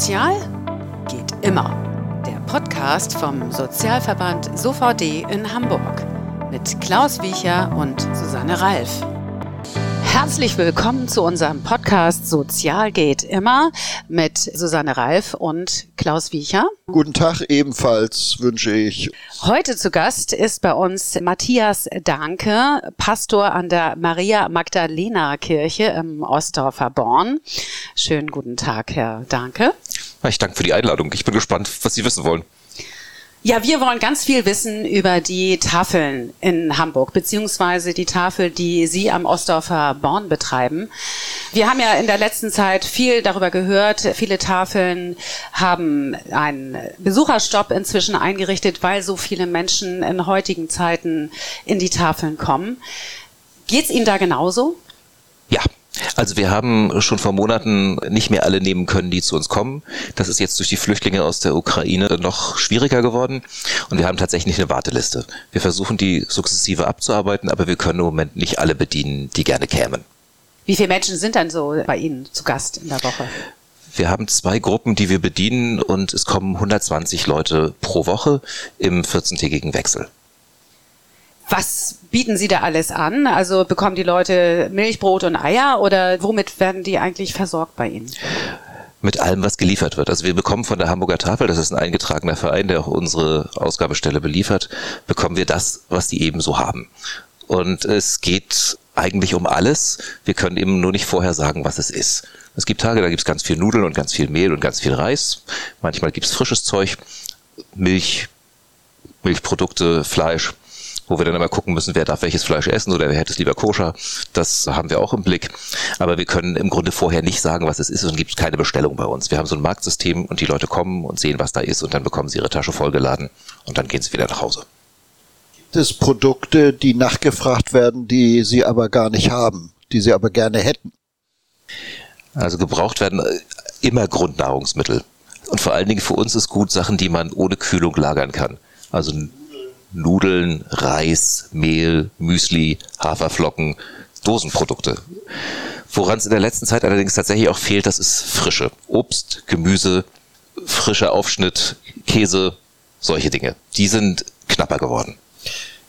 Sozial geht immer. Der Podcast vom Sozialverband SOVD in Hamburg mit Klaus Wiecher und Susanne Ralf. Herzlich willkommen zu unserem Podcast Sozial geht immer mit Susanne Ralf und Klaus Wiecher. Guten Tag ebenfalls wünsche ich. Heute zu Gast ist bei uns Matthias Danke, Pastor an der Maria Magdalena Kirche im Ostdorfer Born. Schönen guten Tag, Herr Danke. Ich danke für die Einladung. Ich bin gespannt, was Sie wissen wollen. Ja, wir wollen ganz viel wissen über die Tafeln in Hamburg, beziehungsweise die Tafel, die Sie am Ostdorfer Born betreiben. Wir haben ja in der letzten Zeit viel darüber gehört. Viele Tafeln haben einen Besucherstopp inzwischen eingerichtet, weil so viele Menschen in heutigen Zeiten in die Tafeln kommen. Geht's Ihnen da genauso? Ja, also wir haben schon vor Monaten nicht mehr alle nehmen können, die zu uns kommen. Das ist jetzt durch die Flüchtlinge aus der Ukraine noch schwieriger geworden. Und wir haben tatsächlich eine Warteliste. Wir versuchen die sukzessive abzuarbeiten, aber wir können im Moment nicht alle bedienen, die gerne kämen. Wie viele Menschen sind dann so bei Ihnen zu Gast in der Woche? Wir haben zwei Gruppen, die wir bedienen und es kommen 120 Leute pro Woche im 14-tägigen Wechsel. Was bieten Sie da alles an? Also bekommen die Leute Milch, Brot und Eier oder womit werden die eigentlich versorgt bei Ihnen? mit allem, was geliefert wird. Also wir bekommen von der Hamburger Tafel, das ist ein eingetragener Verein, der auch unsere Ausgabestelle beliefert, bekommen wir das, was die eben so haben. Und es geht eigentlich um alles. Wir können eben nur nicht vorher sagen, was es ist. Es gibt Tage, da gibt es ganz viel Nudeln und ganz viel Mehl und ganz viel Reis. Manchmal gibt es frisches Zeug, Milch, Milchprodukte, Fleisch wo wir dann immer gucken müssen, wer darf welches Fleisch essen oder wer hätte es lieber koscher. Das haben wir auch im Blick. Aber wir können im Grunde vorher nicht sagen, was es ist und gibt keine Bestellung bei uns. Wir haben so ein Marktsystem und die Leute kommen und sehen, was da ist und dann bekommen sie ihre Tasche vollgeladen und dann gehen sie wieder nach Hause. Gibt es Produkte, die nachgefragt werden, die sie aber gar nicht haben, die sie aber gerne hätten? Also gebraucht werden äh, immer Grundnahrungsmittel. Und vor allen Dingen für uns ist gut Sachen, die man ohne Kühlung lagern kann. Also Nudeln, Reis, Mehl, Müsli, Haferflocken, Dosenprodukte. Woran es in der letzten Zeit allerdings tatsächlich auch fehlt, das ist Frische. Obst, Gemüse, frischer Aufschnitt, Käse, solche Dinge. Die sind knapper geworden.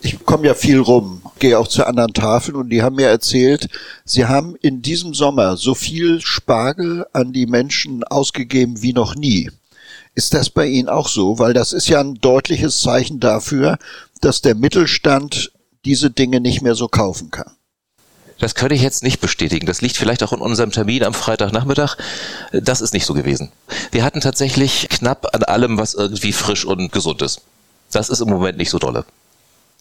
Ich komme ja viel rum, gehe auch zu anderen Tafeln und die haben mir erzählt, sie haben in diesem Sommer so viel Spargel an die Menschen ausgegeben wie noch nie. Ist das bei Ihnen auch so? Weil das ist ja ein deutliches Zeichen dafür, dass der Mittelstand diese Dinge nicht mehr so kaufen kann. Das könnte ich jetzt nicht bestätigen. Das liegt vielleicht auch in unserem Termin am Freitagnachmittag. Das ist nicht so gewesen. Wir hatten tatsächlich knapp an allem, was irgendwie frisch und gesund ist. Das ist im Moment nicht so dolle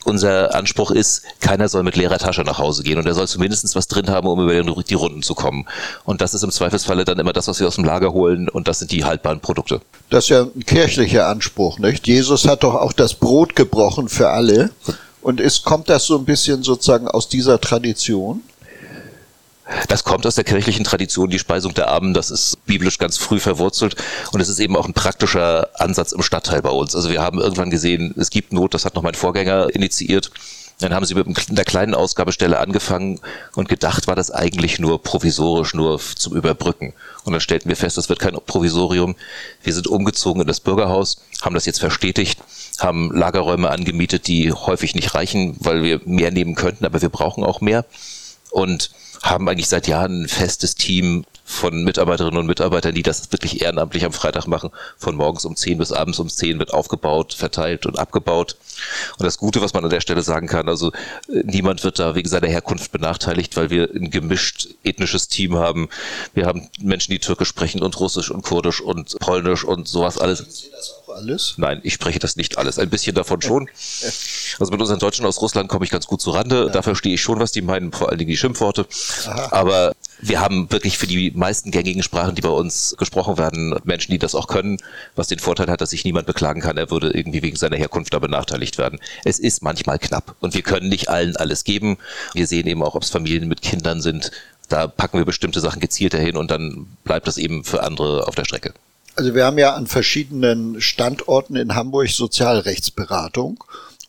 unser Anspruch ist, keiner soll mit leerer Tasche nach Hause gehen und er soll zumindest was drin haben, um über die Runden zu kommen. Und das ist im Zweifelsfalle dann immer das, was wir aus dem Lager holen und das sind die haltbaren Produkte. Das ist ja ein kirchlicher Anspruch, nicht? Jesus hat doch auch das Brot gebrochen für alle. Und ist, kommt das so ein bisschen sozusagen aus dieser Tradition? Das kommt aus der kirchlichen Tradition, die Speisung der Armen, das ist biblisch ganz früh verwurzelt und es ist eben auch ein praktischer Ansatz im Stadtteil bei uns. Also wir haben irgendwann gesehen, es gibt Not, das hat noch mein Vorgänger initiiert. Dann haben sie mit einer kleinen Ausgabestelle angefangen und gedacht, war das eigentlich nur provisorisch, nur zum Überbrücken. Und dann stellten wir fest, das wird kein Provisorium. Wir sind umgezogen in das Bürgerhaus, haben das jetzt verstetigt, haben Lagerräume angemietet, die häufig nicht reichen, weil wir mehr nehmen könnten, aber wir brauchen auch mehr. Und haben eigentlich seit Jahren ein festes Team von Mitarbeiterinnen und Mitarbeitern, die das wirklich ehrenamtlich am Freitag machen. Von morgens um 10 bis abends um 10 wird aufgebaut, verteilt und abgebaut. Und das Gute, was man an der Stelle sagen kann, also äh, niemand wird da wegen seiner Herkunft benachteiligt, weil wir ein gemischt ethnisches Team haben. Wir haben Menschen, die Türkisch sprechen und Russisch und Kurdisch und Polnisch und sowas alles alles? Nein, ich spreche das nicht alles. Ein bisschen davon schon. Also mit unseren Deutschen aus Russland komme ich ganz gut zu Rande. Ja. Da verstehe ich schon, was die meinen, vor allen Dingen die Schimpfworte. Aha. Aber wir haben wirklich für die meisten gängigen Sprachen, die bei uns gesprochen werden, Menschen, die das auch können, was den Vorteil hat, dass sich niemand beklagen kann, er würde irgendwie wegen seiner Herkunft da benachteiligt werden. Es ist manchmal knapp und wir können nicht allen alles geben. Wir sehen eben auch, ob es Familien mit Kindern sind. Da packen wir bestimmte Sachen gezielter hin und dann bleibt das eben für andere auf der Strecke. Also wir haben ja an verschiedenen Standorten in Hamburg Sozialrechtsberatung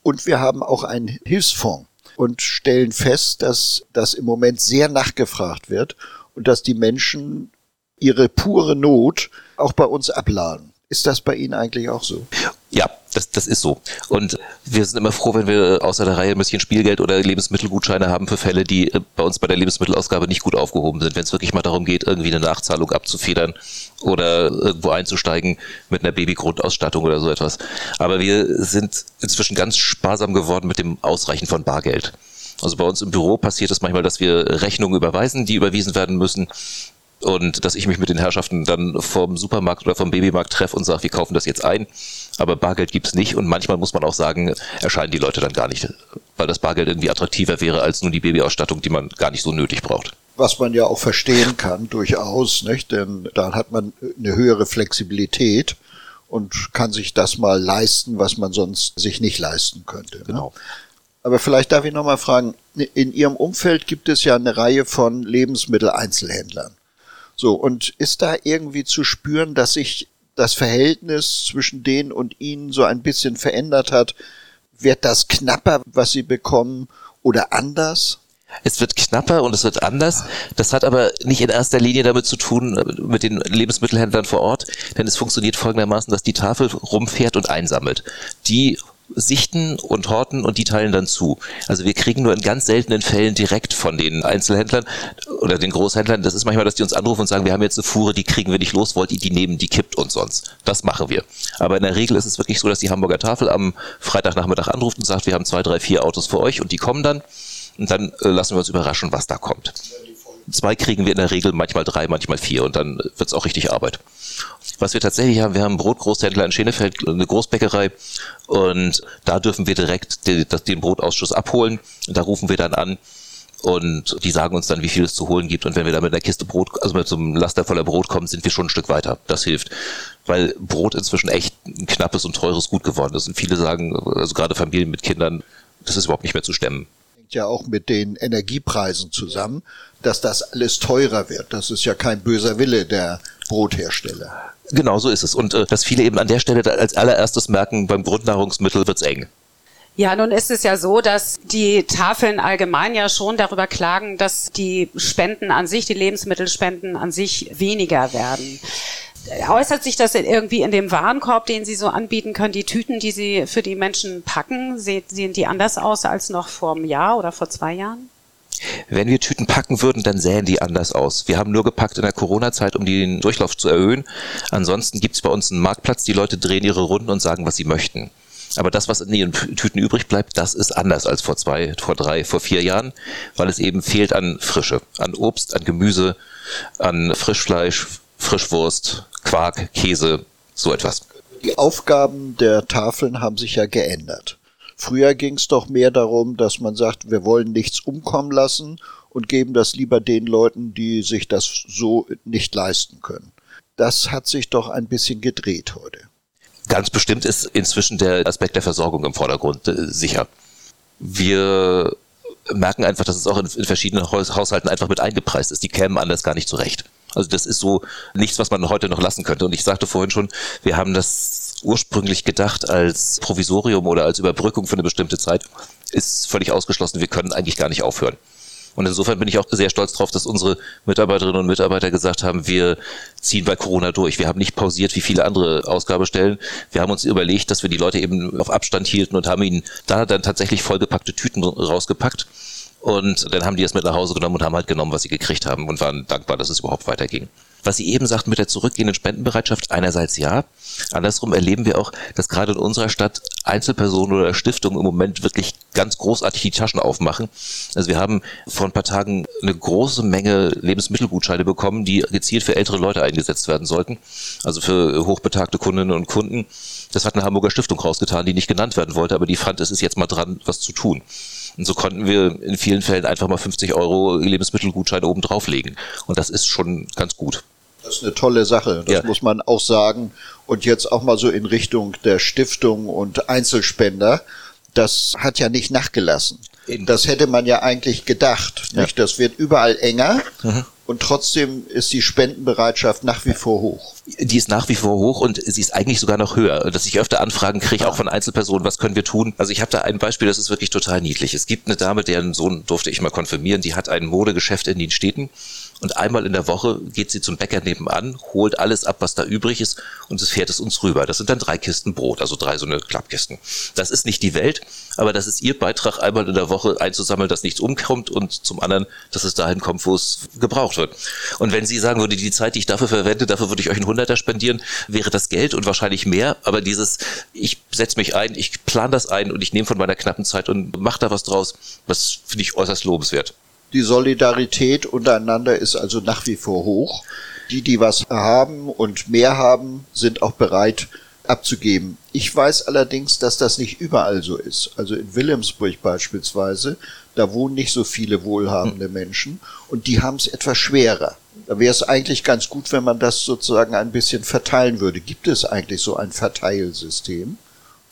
und wir haben auch einen Hilfsfonds und stellen fest, dass das im Moment sehr nachgefragt wird und dass die Menschen ihre pure Not auch bei uns abladen. Ist das bei Ihnen eigentlich auch so? Ja, das, das ist so. Und wir sind immer froh, wenn wir außer der Reihe ein bisschen Spielgeld oder Lebensmittelgutscheine haben für Fälle, die äh, bei uns bei der Lebensmittelausgabe nicht gut aufgehoben sind. Wenn es wirklich mal darum geht, irgendwie eine Nachzahlung abzufedern oder irgendwo einzusteigen mit einer Babygrundausstattung oder so etwas. Aber wir sind inzwischen ganz sparsam geworden mit dem Ausreichen von Bargeld. Also bei uns im Büro passiert es manchmal, dass wir Rechnungen überweisen, die überwiesen werden müssen und dass ich mich mit den Herrschaften dann vom Supermarkt oder vom Babymarkt treffe und sage, wir kaufen das jetzt ein, aber Bargeld gibt's nicht und manchmal muss man auch sagen, erscheinen die Leute dann gar nicht, weil das Bargeld irgendwie attraktiver wäre als nur die Babyausstattung, die man gar nicht so nötig braucht. Was man ja auch verstehen kann, durchaus, nicht? denn dann hat man eine höhere Flexibilität und kann sich das mal leisten, was man sonst sich nicht leisten könnte. Ne? Genau. Aber vielleicht darf ich nochmal fragen, in Ihrem Umfeld gibt es ja eine Reihe von Lebensmitteleinzelhändlern. So, und ist da irgendwie zu spüren, dass sich das Verhältnis zwischen denen und ihnen so ein bisschen verändert hat? Wird das knapper, was sie bekommen, oder anders? Es wird knapper und es wird anders. Das hat aber nicht in erster Linie damit zu tun mit den Lebensmittelhändlern vor Ort, denn es funktioniert folgendermaßen, dass die Tafel rumfährt und einsammelt. Die sichten und horten und die teilen dann zu. Also wir kriegen nur in ganz seltenen Fällen direkt von den Einzelhändlern oder den Großhändlern, das ist manchmal, dass die uns anrufen und sagen, wir haben jetzt eine Fuhre, die kriegen wir nicht los, wollt ihr die nehmen, die kippt uns sonst. Das machen wir. Aber in der Regel ist es wirklich so, dass die Hamburger Tafel am Freitagnachmittag anruft und sagt, wir haben zwei, drei, vier Autos für euch und die kommen dann und dann äh, lassen wir uns überraschen, was da kommt. Zwei kriegen wir in der Regel, manchmal drei, manchmal vier und dann wird es auch richtig Arbeit. Was wir tatsächlich haben, wir haben einen Brotgroßhändler in Schenefeld, eine Großbäckerei und da dürfen wir direkt den, den Brotausschuss abholen. Da rufen wir dann an und die sagen uns dann, wie viel es zu holen gibt. Und wenn wir da mit einer Kiste Brot, also mit so einem Laster voller Brot kommen, sind wir schon ein Stück weiter. Das hilft. Weil Brot inzwischen echt ein knappes und teures Gut geworden ist. Und viele sagen, also gerade Familien mit Kindern, das ist überhaupt nicht mehr zu stemmen ja auch mit den Energiepreisen zusammen, dass das alles teurer wird. Das ist ja kein böser Wille der Brothersteller. Genau so ist es. Und äh, dass viele eben an der Stelle als allererstes merken, beim Grundnahrungsmittel wird's eng. Ja, nun ist es ja so, dass die Tafeln allgemein ja schon darüber klagen, dass die Spenden an sich, die Lebensmittelspenden an sich weniger werden. Äußert sich das irgendwie in dem Warenkorb, den Sie so anbieten können, die Tüten, die Sie für die Menschen packen, sehen die anders aus als noch vor einem Jahr oder vor zwei Jahren? Wenn wir Tüten packen würden, dann sähen die anders aus. Wir haben nur gepackt in der Corona-Zeit, um den Durchlauf zu erhöhen. Ansonsten gibt es bei uns einen Marktplatz, die Leute drehen ihre Runden und sagen, was sie möchten. Aber das, was in ihren Tüten übrig bleibt, das ist anders als vor zwei, vor drei, vor vier Jahren, weil es eben fehlt an Frische, an Obst, an Gemüse, an Frischfleisch, Frischwurst, Quark, Käse, so etwas. Die Aufgaben der Tafeln haben sich ja geändert. Früher ging es doch mehr darum, dass man sagt, wir wollen nichts umkommen lassen und geben das lieber den Leuten, die sich das so nicht leisten können. Das hat sich doch ein bisschen gedreht heute. Ganz bestimmt ist inzwischen der Aspekt der Versorgung im Vordergrund äh, sicher. Wir merken einfach, dass es auch in, in verschiedenen Haushalten einfach mit eingepreist ist. Die kämen anders gar nicht zurecht. Also das ist so nichts, was man heute noch lassen könnte. Und ich sagte vorhin schon, wir haben das ursprünglich gedacht als Provisorium oder als Überbrückung für eine bestimmte Zeit. Ist völlig ausgeschlossen. Wir können eigentlich gar nicht aufhören. Und insofern bin ich auch sehr stolz darauf, dass unsere Mitarbeiterinnen und Mitarbeiter gesagt haben, wir ziehen bei Corona durch. Wir haben nicht pausiert wie viele andere Ausgabestellen. Wir haben uns überlegt, dass wir die Leute eben auf Abstand hielten und haben ihnen da dann tatsächlich vollgepackte Tüten rausgepackt und dann haben die es mit nach Hause genommen und haben halt genommen, was sie gekriegt haben und waren dankbar, dass es überhaupt weiterging. Was Sie eben sagten mit der zurückgehenden Spendenbereitschaft, einerseits ja. Andersrum erleben wir auch, dass gerade in unserer Stadt Einzelpersonen oder Stiftungen im Moment wirklich ganz großartig die Taschen aufmachen. Also wir haben vor ein paar Tagen eine große Menge Lebensmittelgutscheine bekommen, die gezielt für ältere Leute eingesetzt werden sollten. Also für hochbetagte Kundinnen und Kunden. Das hat eine Hamburger Stiftung rausgetan, die nicht genannt werden wollte, aber die fand, es ist jetzt mal dran, was zu tun. Und so konnten wir in vielen Fällen einfach mal 50 Euro Lebensmittelgutschein oben drauflegen. Und das ist schon ganz gut. Das ist eine tolle Sache, das ja. muss man auch sagen. Und jetzt auch mal so in Richtung der Stiftung und Einzelspender. Das hat ja nicht nachgelassen. Das hätte man ja eigentlich gedacht. Ja. Nicht? Das wird überall enger. Mhm. Und trotzdem ist die Spendenbereitschaft nach wie vor hoch. Die ist nach wie vor hoch und sie ist eigentlich sogar noch höher. Dass ich öfter Anfragen kriege, auch von Einzelpersonen, was können wir tun? Also ich habe da ein Beispiel, das ist wirklich total niedlich. Es gibt eine Dame, deren Sohn durfte ich mal konfirmieren, die hat ein Modegeschäft in den Städten Und einmal in der Woche geht sie zum Bäcker nebenan, holt alles ab, was da übrig ist und es fährt es uns rüber. Das sind dann drei Kisten Brot, also drei so eine Klappkisten. Das ist nicht die Welt, aber das ist ihr Beitrag, einmal in der Woche einzusammeln, dass nichts umkommt und zum anderen, dass es dahin kommt, wo es gebraucht wird. Und wenn sie sagen würde, die Zeit, die ich dafür verwende, dafür würde ich euch einen Hunderter spendieren, wäre das Geld und wahrscheinlich mehr, aber dieses, ich setze mich ein, ich plane das ein und ich nehme von meiner knappen Zeit und mache da was draus, das finde ich äußerst lobenswert. Die Solidarität untereinander ist also nach wie vor hoch. Die, die was haben und mehr haben, sind auch bereit abzugeben. Ich weiß allerdings, dass das nicht überall so ist. Also in Wilhelmsburg beispielsweise, da wohnen nicht so viele wohlhabende hm. Menschen und die haben es etwas schwerer. Da wäre es eigentlich ganz gut, wenn man das sozusagen ein bisschen verteilen würde. Gibt es eigentlich so ein Verteilsystem?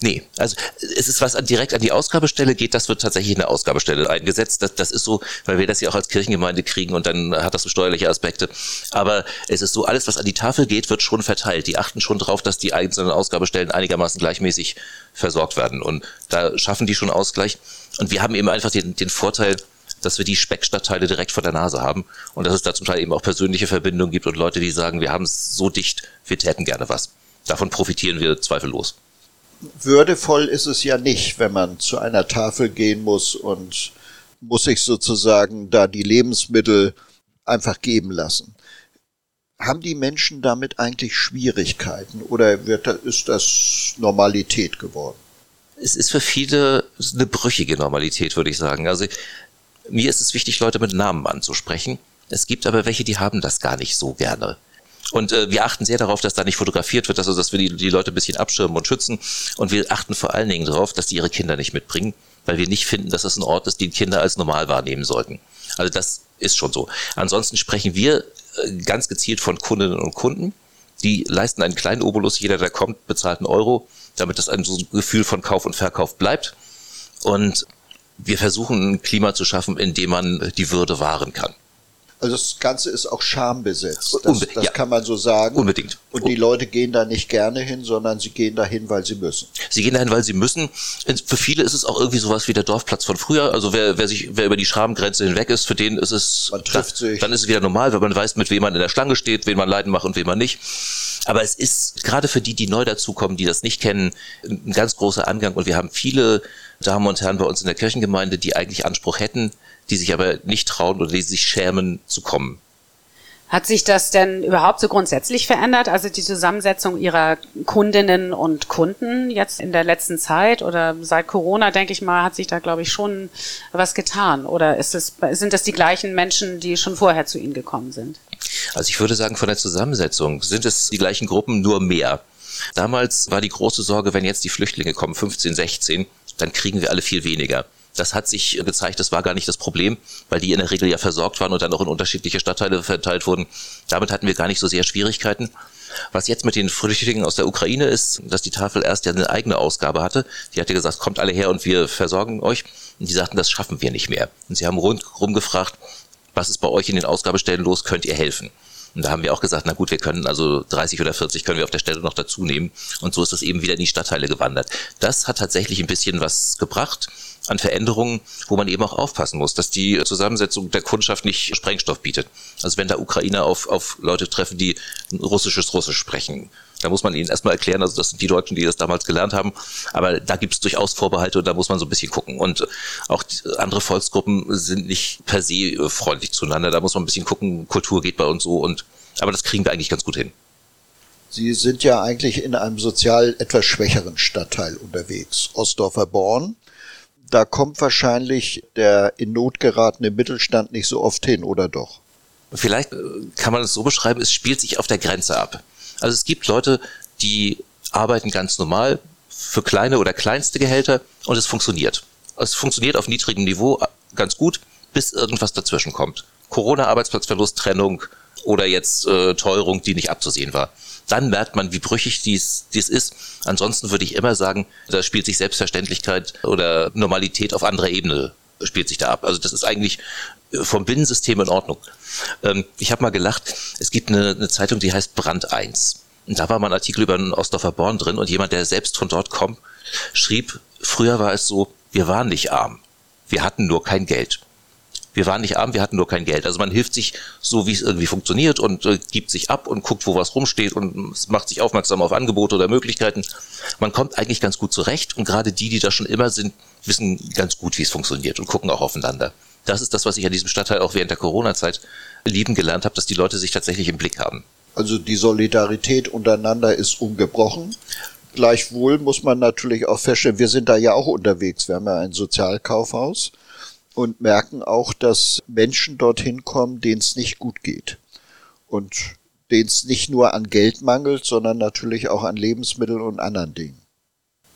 Nee, also es ist was an, direkt an die Ausgabestelle geht, das wird tatsächlich in der Ausgabestelle eingesetzt. Das, das ist so, weil wir das ja auch als Kirchengemeinde kriegen und dann hat das so steuerliche Aspekte. Aber es ist so, alles, was an die Tafel geht, wird schon verteilt. Die achten schon drauf, dass die einzelnen Ausgabestellen einigermaßen gleichmäßig versorgt werden. Und da schaffen die schon Ausgleich. Und wir haben eben einfach den, den Vorteil, dass wir die Speckstadtteile direkt vor der Nase haben und dass es da zum Teil eben auch persönliche Verbindungen gibt und Leute, die sagen, wir haben es so dicht, wir täten gerne was. Davon profitieren wir zweifellos würdevoll ist es ja nicht, wenn man zu einer Tafel gehen muss und muss sich sozusagen da die Lebensmittel einfach geben lassen. Haben die Menschen damit eigentlich Schwierigkeiten oder wird, ist das Normalität geworden? Es ist für viele eine brüchige Normalität, würde ich sagen. Also mir ist es wichtig, Leute mit Namen anzusprechen. Es gibt aber welche, die haben das gar nicht so gerne. Und äh, wir achten sehr darauf, dass da nicht fotografiert wird, also dass wir die, die Leute ein bisschen abschirmen und schützen. Und wir achten vor allen Dingen darauf, dass die ihre Kinder nicht mitbringen, weil wir nicht finden, dass das ein Ort ist, den Kinder als normal wahrnehmen sollten. Also das ist schon so. Ansonsten sprechen wir äh, ganz gezielt von Kundinnen und Kunden. Die leisten einen kleinen Obolus, jeder, der kommt, bezahlt einen Euro, damit das ein Gefühl von Kauf und Verkauf bleibt. Und wir versuchen ein Klima zu schaffen, in dem man die Würde wahren kann. Also das Ganze ist auch schambesetzt. Das, das ja. kann man so sagen. Unbedingt. Und die Leute gehen da nicht gerne hin, sondern sie gehen dahin, weil sie müssen. Sie gehen dahin, weil sie müssen. Für viele ist es auch irgendwie sowas wie der Dorfplatz von früher. Also wer, wer sich, wer über die Schamgrenze hinweg ist, für den ist es, man trifft dann, sich. dann ist es wieder normal, weil man weiß, mit wem man in der Schlange steht, wen man leiden macht und wen man nicht. Aber es ist gerade für die, die neu dazukommen, die das nicht kennen, ein ganz großer Angang. Und wir haben viele Damen und Herren bei uns in der Kirchengemeinde, die eigentlich Anspruch hätten, die sich aber nicht trauen oder die sich schämen zu kommen. Hat sich das denn überhaupt so grundsätzlich verändert? Also die Zusammensetzung Ihrer Kundinnen und Kunden jetzt in der letzten Zeit oder seit Corona, denke ich mal, hat sich da, glaube ich, schon was getan. Oder ist es, sind das die gleichen Menschen, die schon vorher zu Ihnen gekommen sind? Also ich würde sagen, von der Zusammensetzung sind es die gleichen Gruppen, nur mehr. Damals war die große Sorge, wenn jetzt die Flüchtlinge kommen, 15, 16, dann kriegen wir alle viel weniger. Das hat sich gezeigt, das war gar nicht das Problem, weil die in der Regel ja versorgt waren und dann auch in unterschiedliche Stadtteile verteilt wurden. Damit hatten wir gar nicht so sehr Schwierigkeiten. Was jetzt mit den Flüchtlingen aus der Ukraine ist, dass die Tafel erst ja eine eigene Ausgabe hatte. Die hatte gesagt, kommt alle her und wir versorgen euch. Und die sagten, das schaffen wir nicht mehr. Und sie haben rundherum gefragt, was ist bei euch in den Ausgabestellen los, könnt ihr helfen? Und da haben wir auch gesagt, na gut, wir können also 30 oder 40 können wir auf der Stelle noch dazu nehmen. Und so ist das eben wieder in die Stadtteile gewandert. Das hat tatsächlich ein bisschen was gebracht an Veränderungen, wo man eben auch aufpassen muss, dass die Zusammensetzung der Kundschaft nicht Sprengstoff bietet. Also wenn da Ukrainer auf, auf Leute treffen, die russisches Russisch sprechen, da muss man ihnen erstmal erklären, also das sind die Deutschen, die das damals gelernt haben, aber da gibt es durchaus Vorbehalte und da muss man so ein bisschen gucken. Und auch andere Volksgruppen sind nicht per se freundlich zueinander, da muss man ein bisschen gucken, Kultur geht bei uns so und aber das kriegen wir eigentlich ganz gut hin. Sie sind ja eigentlich in einem sozial etwas schwächeren Stadtteil unterwegs, Ostdorfer Born da kommt wahrscheinlich der in Not geratene Mittelstand nicht so oft hin, oder doch? Vielleicht äh, kann man es so beschreiben, es spielt sich auf der Grenze ab. Also es gibt Leute, die arbeiten ganz normal für kleine oder kleinste Gehälter und es funktioniert. Es funktioniert auf niedrigem Niveau ganz gut, bis irgendwas dazwischen kommt. Corona, Arbeitsplatzverlust, Trennung oder jetzt äh, Teuerung, die nicht abzusehen war dann merkt man, wie brüchig dies, dies ist. Ansonsten würde ich immer sagen, da spielt sich Selbstverständlichkeit oder Normalität auf anderer Ebene spielt sich da ab. Also das ist eigentlich vom Binnensystem in Ordnung. Ähm, ich habe mal gelacht, es gibt eine, eine Zeitung, die heißt Brand 1. Und da war mal ein Artikel über einen Ostdorfer Born drin und jemand, der selbst von dort kommt, schrieb, früher war es so, wir waren nicht arm, wir hatten nur kein Geld. Wir waren nicht arm, wir hatten nur kein Geld. Also man hilft sich so, wie es irgendwie funktioniert und äh, gibt sich ab und guckt, wo was rumsteht und macht sich aufmerksam auf Angebote oder Möglichkeiten. Man kommt eigentlich ganz gut zurecht und gerade die, die da schon immer sind, wissen ganz gut, wie es funktioniert und gucken auch aufeinander. Das ist das, was ich an diesem Stadtteil auch während der Corona-Zeit lieben gelernt habe, dass die Leute sich tatsächlich im Blick haben. Also die Solidarität untereinander ist ungebrochen. Gleichwohl muss man natürlich auch feststellen, wir sind da ja auch unterwegs. Wir haben ja ein Sozialkaufhaus und merken auch, dass Menschen dorthin kommen, denen es nicht gut geht. Und denen es nicht nur an Geld mangelt, sondern natürlich auch an Lebensmitteln und anderen Dingen.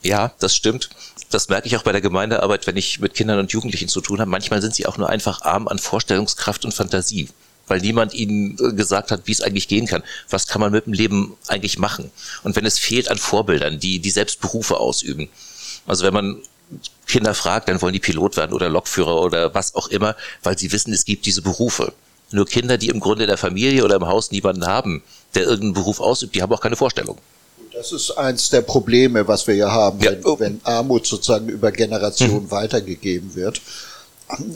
Ja, das stimmt. Das merke ich auch bei der Gemeindearbeit, wenn ich mit Kindern und Jugendlichen zu tun habe. Manchmal sind sie auch nur einfach arm an Vorstellungskraft und Fantasie, weil niemand ihnen äh, gesagt hat, wie es eigentlich gehen kann. Was kann man mit dem Leben eigentlich machen? Und wenn es fehlt an Vorbildern, die, die selbst Berufe ausüben. Also wenn man Kinder fragt, dann wollen die Pilot werden oder Lokführer oder was auch immer, weil sie wissen, es gibt diese Berufe. Nur Kinder, die im Grunde in der Familie oder im Haus niemanden haben, der irgendeinen Beruf ausübt, die haben auch keine Vorstellung. Das ist eins der Probleme, was wir hier haben, ja. wenn, wenn, Armut sozusagen über Generationen mhm. weitergegeben wird.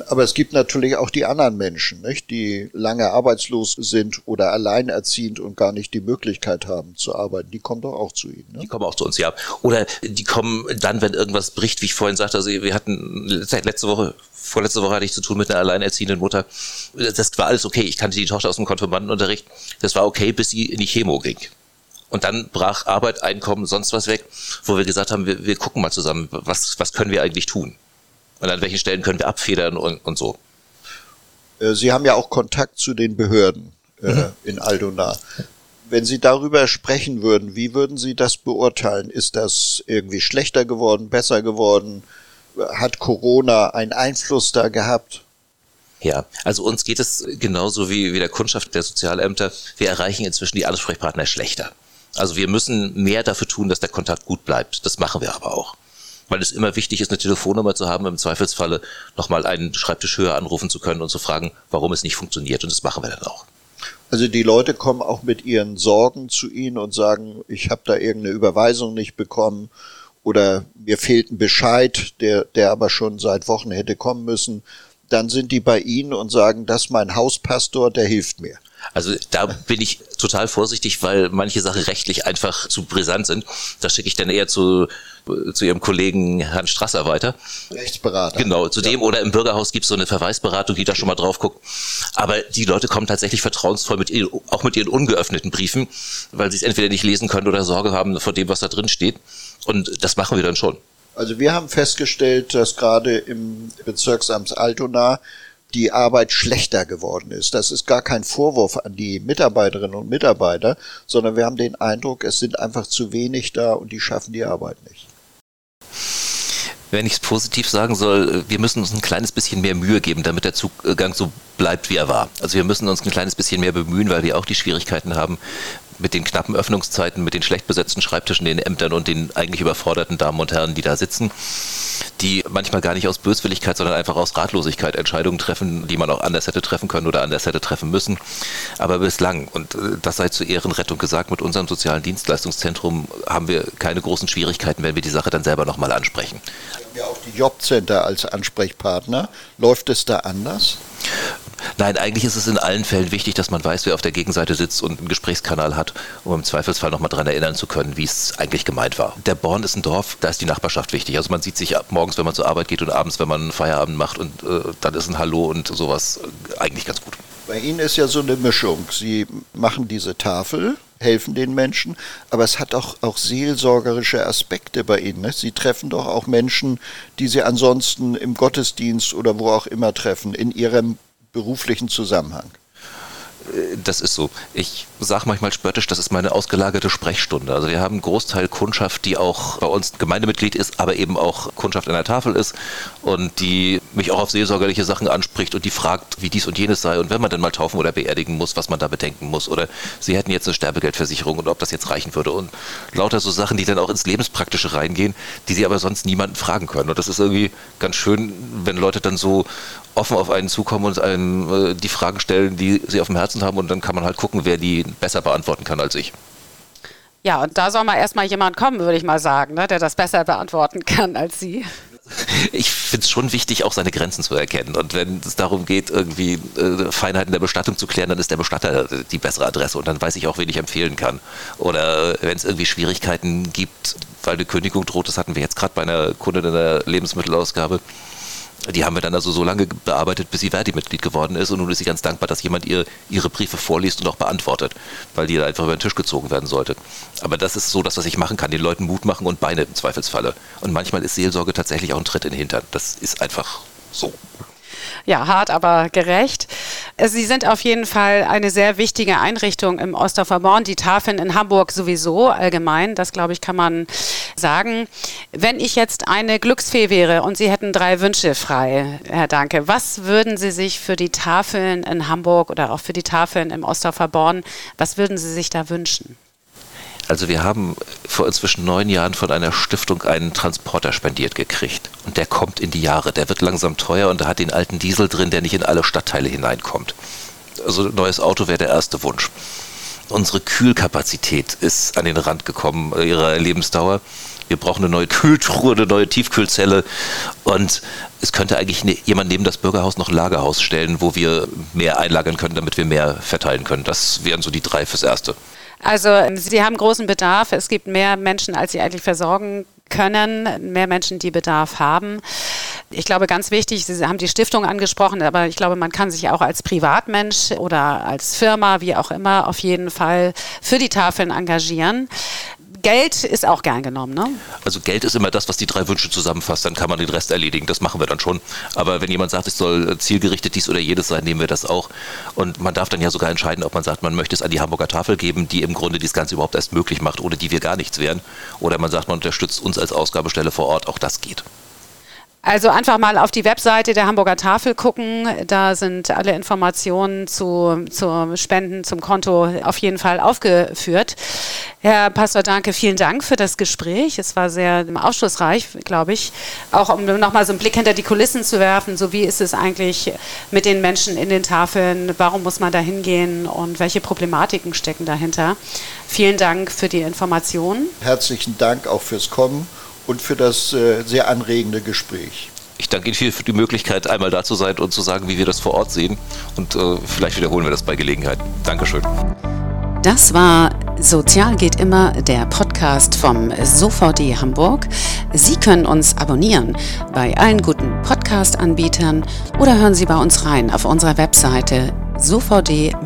Aber es gibt natürlich auch die anderen Menschen, nicht? die lange arbeitslos sind oder alleinerziehend und gar nicht die Möglichkeit haben zu arbeiten. Die kommen doch auch zu Ihnen. Ne? Die kommen auch zu uns, ja. Oder die kommen dann, wenn irgendwas bricht, wie ich vorhin sagte. Also wir hatten letzte Woche vorletzte Woche hatte ich zu tun mit einer alleinerziehenden Mutter. Das war alles okay. Ich kannte die Tochter aus dem Konfirmandenunterricht. Das war okay, bis sie in die Chemo ging. Und dann brach Arbeit, Einkommen, sonst was weg, wo wir gesagt haben, wir, wir gucken mal zusammen, was, was können wir eigentlich tun? Und an welchen Stellen können wir abfedern und, und so. Äh, Sie haben ja auch Kontakt zu den Behörden äh, mhm. in Aldona. Wenn Sie darüber sprechen würden, wie würden Sie das beurteilen? Ist das irgendwie schlechter geworden, besser geworden? Hat Corona einen Einfluss da gehabt? Ja, also uns geht es genauso wie, wie der Kundschaft der Sozialämter. Wir erreichen inzwischen die Ansprechpartner schlechter. Also wir müssen mehr dafür tun, dass der Kontakt gut bleibt. Das machen wir aber auch. Weil es immer wichtig ist, eine Telefonnummer zu haben, im Zweifelsfalle nochmal einen Schreibtisch höher anrufen zu können und zu fragen, warum es nicht funktioniert. Und das machen wir dann auch. Also die Leute kommen auch mit ihren Sorgen zu Ihnen und sagen, ich habe da irgendeine Überweisung nicht bekommen oder mir fehlt ein Bescheid, der, der aber schon seit Wochen hätte kommen müssen. Dann sind die bei Ihnen und sagen, das ist mein Hauspastor, der hilft mir. Also da bin ich total vorsichtig, weil manche Sachen rechtlich einfach zu brisant sind. Da schicke ich dann eher zu, zu Ihrem Kollegen Herrn Strasser weiter. Rechtsberater. Genau, zu dem ja. oder im Bürgerhaus gibt es so eine Verweisberatung, die da schon mal drauf guckt. Aber die Leute kommen tatsächlich vertrauensvoll mit ihren, auch mit ihren ungeöffneten Briefen, weil sie es entweder nicht lesen können oder Sorge haben vor dem, was da drin steht. Und das machen wir dann schon. Also wir haben festgestellt, dass gerade im Bezirksamt Altona die Arbeit schlechter geworden ist. Das ist gar kein Vorwurf an die Mitarbeiterinnen und Mitarbeiter, sondern wir haben den Eindruck, es sind einfach zu wenig da und die schaffen die Arbeit nicht. Wenn ich es positiv sagen soll, wir müssen uns ein kleines bisschen mehr Mühe geben, damit der Zugang so bleibt, wie er war. Also wir müssen uns ein kleines bisschen mehr bemühen, weil wir auch die Schwierigkeiten haben, mit den knappen Öffnungszeiten, mit den schlecht besetzten Schreibtischen den Ämtern und den eigentlich überforderten Damen und Herren, die da sitzen, die manchmal gar nicht aus Böswilligkeit, sondern einfach aus Ratlosigkeit Entscheidungen treffen, die man auch anders hätte treffen können oder anders hätte treffen müssen. Aber bislang, und äh, das sei zur Ehrenrettung gesagt, mit unserem sozialen Dienstleistungszentrum haben wir keine großen Schwierigkeiten, wenn wir die Sache dann selber nochmal ansprechen. Sie haben ja auch die Jobcenter als Ansprechpartner. Läuft es da anders? Nein, eigentlich ist es in allen Fällen wichtig, dass man weiß, wer auf der Gegenseite sitzt und einen Gesprächskanal hat, um im Zweifelsfall nochmal daran erinnern zu können, wie es eigentlich gemeint war. Der Born ist ein Dorf, da ist die Nachbarschaft wichtig. Also man sieht sich morgens, wenn man zur Arbeit geht und abends, wenn man Feierabend macht und äh, dann ist ein Hallo und sowas äh, eigentlich ganz gut. Bei Ihnen ist ja so eine Mischung. Sie machen diese Tafel, helfen den Menschen, aber es hat auch, auch seelsorgerische Aspekte bei Ihnen. Ne? Sie treffen doch auch Menschen, die Sie ansonsten im Gottesdienst oder wo auch immer treffen, in Ihrem beruflichen Zusammenhang. Äh, das ist so. Ich sage manchmal spöttisch, das ist meine ausgelagerte Sprechstunde. Also wir haben einen Großteil Kundschaft, die auch bei uns Gemeindemitglied ist, aber eben auch Kundschaft an der Tafel ist und die mich auch auf seelsorgerliche Sachen anspricht und die fragt, wie dies und jenes sei und wenn man dann mal taufen oder beerdigen muss, was man da bedenken muss oder sie hätten jetzt eine Sterbegeldversicherung und ob das jetzt reichen würde und lauter so Sachen, die dann auch ins Lebenspraktische reingehen, die sie aber sonst niemanden fragen können. Und das ist irgendwie ganz schön, wenn Leute dann so offen auf einen zukommen und einen, äh, die Fragen stellen, die sie auf dem Herzen haben und dann kann man halt gucken, wer die besser beantworten kann als ich. Ja, und da soll mal erstmal jemand kommen, würde ich mal sagen, ne, der das besser beantworten kann als Sie. ich finde es schon wichtig, auch seine Grenzen zu erkennen. Und wenn es darum geht, irgendwie äh, Feinheiten der Bestattung zu klären, dann ist der Bestatter die bessere Adresse und dann weiß ich auch, wen ich empfehlen kann. Oder wenn es irgendwie Schwierigkeiten gibt, weil eine Kündigung droht, das hatten wir jetzt gerade bei einer Kundin in der Lebensmittelausgabe, die haben wir dann also so lange bearbeitet, bis sie Verdi-Mitglied geworden ist. Und nun ist sie ganz dankbar, dass jemand ihr ihre Briefe vorliest und auch beantwortet, weil die da einfach über den Tisch gezogen werden sollte. Aber das ist so das, was ich machen kann, den Leuten Mut machen und Beine im Zweifelsfalle. Und manchmal ist Seelsorge tatsächlich auch ein Tritt in den Hintern. Das ist einfach so ja, hart, aber gerecht. Sie sind auf jeden Fall eine sehr wichtige Einrichtung im Ostdorfer Born. Die Tafeln in Hamburg sowieso allgemein, das glaube ich, kann man sagen. Wenn ich jetzt eine Glücksfee wäre und Sie hätten drei Wünsche frei, Herr Danke, was würden Sie sich für die Tafeln in Hamburg oder auch für die Tafeln im Ostdorfer Born, was würden Sie sich da wünschen? Also wir haben vor inzwischen neun Jahren von einer Stiftung einen Transporter spendiert gekriegt. Und der kommt in die Jahre. Der wird langsam teuer und da hat den alten Diesel drin, der nicht in alle Stadtteile hineinkommt. Also ein neues Auto wäre der erste Wunsch. Unsere Kühlkapazität ist an den Rand gekommen ihrer Lebensdauer. Wir brauchen eine neue Kühltruhe, eine neue Tiefkühlzelle. Und es könnte eigentlich ne, jemand neben das Bürgerhaus noch ein Lagerhaus stellen, wo wir mehr einlagern können, damit wir mehr verteilen können. Das wären so die drei fürs Erste. Also Sie haben großen Bedarf. Es gibt mehr Menschen, als Sie eigentlich versorgen können, mehr Menschen, die Bedarf haben. Ich glaube, ganz wichtig, Sie haben die Stiftung angesprochen, aber ich glaube, man kann sich auch als Privatmensch oder als Firma, wie auch immer, auf jeden Fall für die Tafeln engagieren. Geld ist auch gern genommen, ne? Also Geld ist immer das, was die drei Wünsche zusammenfasst, dann kann man den Rest erledigen, das machen wir dann schon. Aber wenn jemand sagt, es soll zielgerichtet dies oder jedes sein, nehmen wir das auch. Und man darf dann ja sogar entscheiden, ob man sagt, man möchte es an die Hamburger Tafel geben, die im Grunde das Ganze überhaupt erst möglich macht, ohne die wir gar nichts wären. Oder man sagt, man unterstützt uns als Ausgabestelle vor Ort, auch das geht. Also einfach mal auf die Webseite der Hamburger Tafel gucken. Da sind alle Informationen zu, zu Spenden, zum Konto auf jeden Fall aufgeführt. Herr Pastor Danke, vielen Dank für das Gespräch. Es war sehr aufschlussreich, glaube ich. Auch um nochmal so einen Blick hinter die Kulissen zu werfen. So wie ist es eigentlich mit den Menschen in den Tafeln? Warum muss man da hingehen? Und welche Problematiken stecken dahinter? Vielen Dank für die Informationen. Herzlichen Dank auch fürs Kommen und für das äh, sehr anregende Gespräch. Ich danke Ihnen viel für die Möglichkeit, einmal da zu sein und zu sagen, wie wir das vor Ort sehen. Und äh, vielleicht wiederholen wir das bei Gelegenheit. Dankeschön. Das war Sozial geht immer, der Podcast vom SOVD Hamburg. Sie können uns abonnieren bei allen guten Podcast-Anbietern oder hören Sie bei uns rein auf unserer Webseite sovd-hh.de.